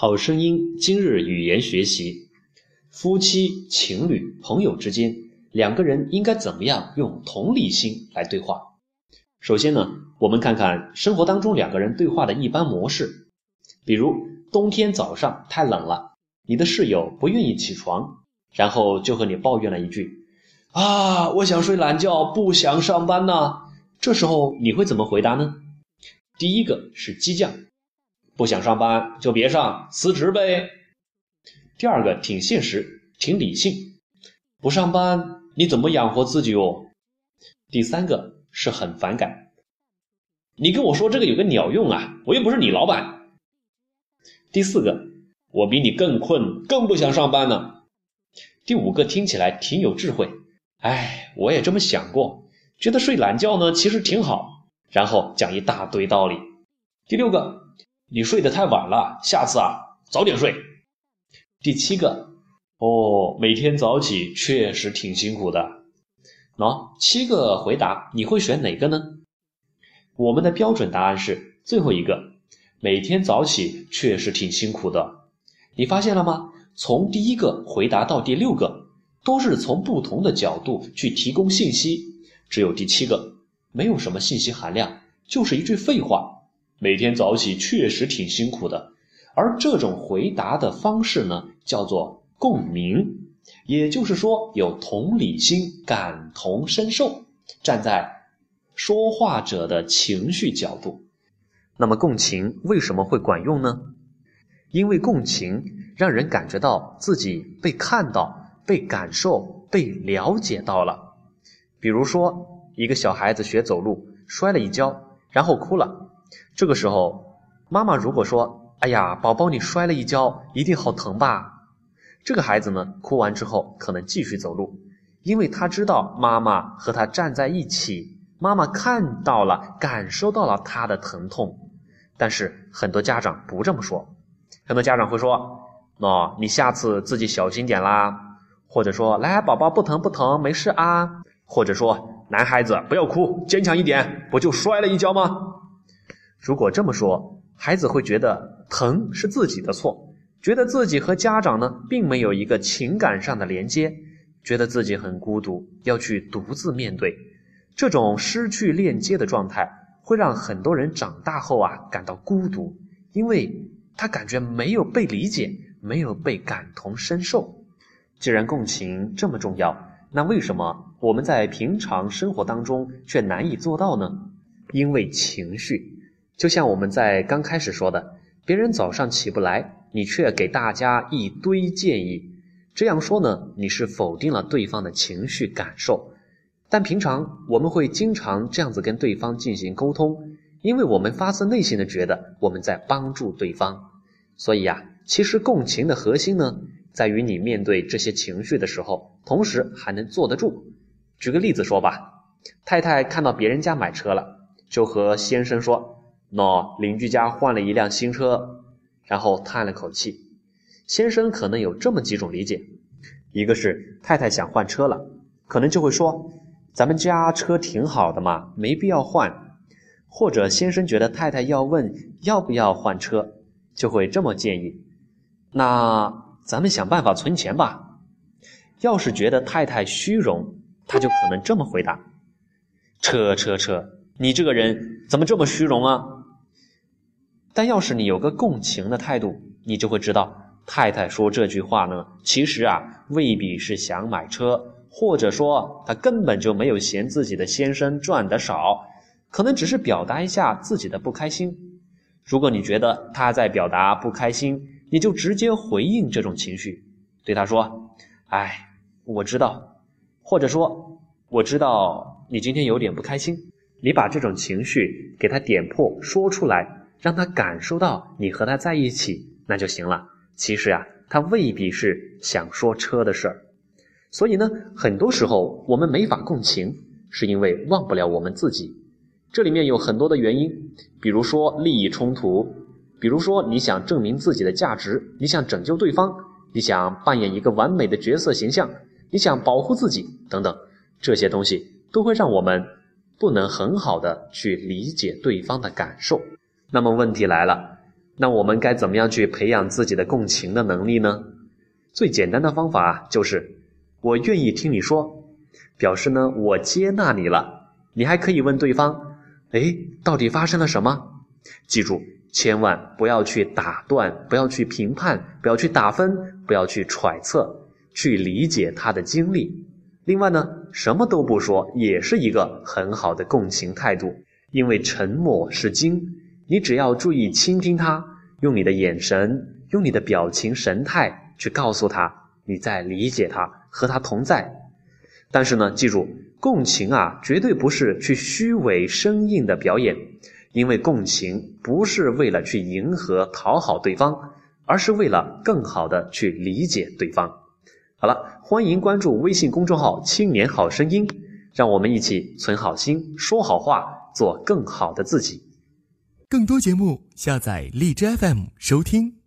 好声音今日语言学习：夫妻、情侣、朋友之间，两个人应该怎么样用同理心来对话？首先呢，我们看看生活当中两个人对话的一般模式。比如冬天早上太冷了，你的室友不愿意起床，然后就和你抱怨了一句：“啊，我想睡懒觉，不想上班呢。”这时候你会怎么回答呢？第一个是激将。不想上班就别上，辞职呗。第二个挺现实，挺理性，不上班你怎么养活自己哦？第三个是很反感，你跟我说这个有个鸟用啊，我又不是你老板。第四个，我比你更困，更不想上班呢。第五个听起来挺有智慧，哎，我也这么想过，觉得睡懒觉呢其实挺好，然后讲一大堆道理。第六个。你睡得太晚了，下次啊早点睡。第七个，哦，每天早起确实挺辛苦的。喏，七个回答，你会选哪个呢？我们的标准答案是最后一个，每天早起确实挺辛苦的。你发现了吗？从第一个回答到第六个，都是从不同的角度去提供信息，只有第七个没有什么信息含量，就是一句废话。每天早起确实挺辛苦的，而这种回答的方式呢，叫做共鸣，也就是说有同理心、感同身受，站在说话者的情绪角度。那么共情为什么会管用呢？因为共情让人感觉到自己被看到、被感受、被了解到了。比如说，一个小孩子学走路摔了一跤，然后哭了。这个时候，妈妈如果说：“哎呀，宝宝你摔了一跤，一定好疼吧？”这个孩子呢，哭完之后可能继续走路，因为他知道妈妈和他站在一起，妈妈看到了，感受到了他的疼痛。但是很多家长不这么说，很多家长会说：“喏，你下次自己小心点啦。”或者说：“来，宝宝不疼不疼，没事啊。”或者说：“男孩子不要哭，坚强一点，不就摔了一跤吗？”如果这么说，孩子会觉得疼是自己的错，觉得自己和家长呢并没有一个情感上的连接，觉得自己很孤独，要去独自面对。这种失去链接的状态，会让很多人长大后啊感到孤独，因为他感觉没有被理解，没有被感同身受。既然共情这么重要，那为什么我们在平常生活当中却难以做到呢？因为情绪。就像我们在刚开始说的，别人早上起不来，你却给大家一堆建议，这样说呢，你是否定了对方的情绪感受。但平常我们会经常这样子跟对方进行沟通，因为我们发自内心的觉得我们在帮助对方。所以呀，其实共情的核心呢，在于你面对这些情绪的时候，同时还能坐得住。举个例子说吧，太太看到别人家买车了，就和先生说。喏，邻居家换了一辆新车，然后叹了口气。先生可能有这么几种理解：一个是太太想换车了，可能就会说：“咱们家车挺好的嘛，没必要换。”或者先生觉得太太要问要不要换车，就会这么建议：“那咱们想办法存钱吧。”要是觉得太太虚荣，他就可能这么回答：“车车车，你这个人怎么这么虚荣啊？”但要是你有个共情的态度，你就会知道，太太说这句话呢，其实啊未必是想买车，或者说她根本就没有嫌自己的先生赚得少，可能只是表达一下自己的不开心。如果你觉得他在表达不开心，你就直接回应这种情绪，对他说：“哎，我知道。”或者说：“我知道你今天有点不开心。”你把这种情绪给他点破，说出来。让他感受到你和他在一起，那就行了。其实呀，他未必是想说车的事儿。所以呢，很多时候我们没法共情，是因为忘不了我们自己。这里面有很多的原因，比如说利益冲突，比如说你想证明自己的价值，你想拯救对方，你想扮演一个完美的角色形象，你想保护自己等等，这些东西都会让我们不能很好的去理解对方的感受。那么问题来了，那我们该怎么样去培养自己的共情的能力呢？最简单的方法，就是我愿意听你说，表示呢我接纳你了。你还可以问对方：“哎，到底发生了什么？”记住，千万不要去打断，不要去评判，不要去打分，不要去揣测，去理解他的经历。另外呢，什么都不说也是一个很好的共情态度，因为沉默是金。你只要注意倾听他，用你的眼神，用你的表情神态去告诉他你在理解他，和他同在。但是呢，记住，共情啊，绝对不是去虚伪生硬的表演，因为共情不是为了去迎合讨好对方，而是为了更好的去理解对方。好了，欢迎关注微信公众号“青年好声音”，让我们一起存好心，说好话，做更好的自己。更多节目，下载荔枝 FM 收听。